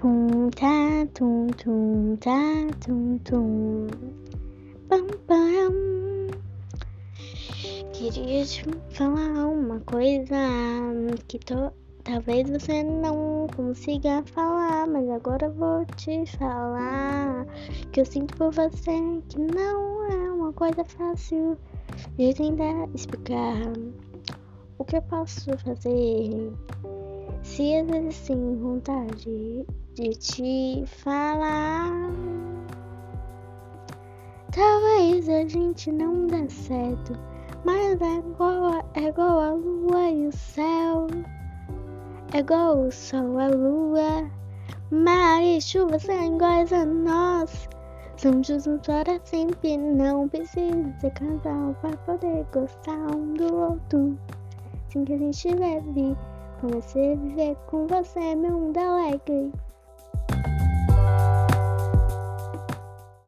tum tum, tá tum tum, pam pam. Queria te falar uma coisa que tô, talvez você não consiga falar, mas agora vou te falar que eu sinto por você que não é uma coisa fácil de tentar explicar o que eu posso fazer. Se sim vontade de te falar, talvez a gente não dê certo, mas é igual, é igual a lua e o céu, é igual o sol, a lua, mar e chuva são iguais a nós. Somos juntos para sempre, não precisa ser casal para poder gostar um do outro. Assim que a gente deve Comecei a viver com você, meu mundo alegre.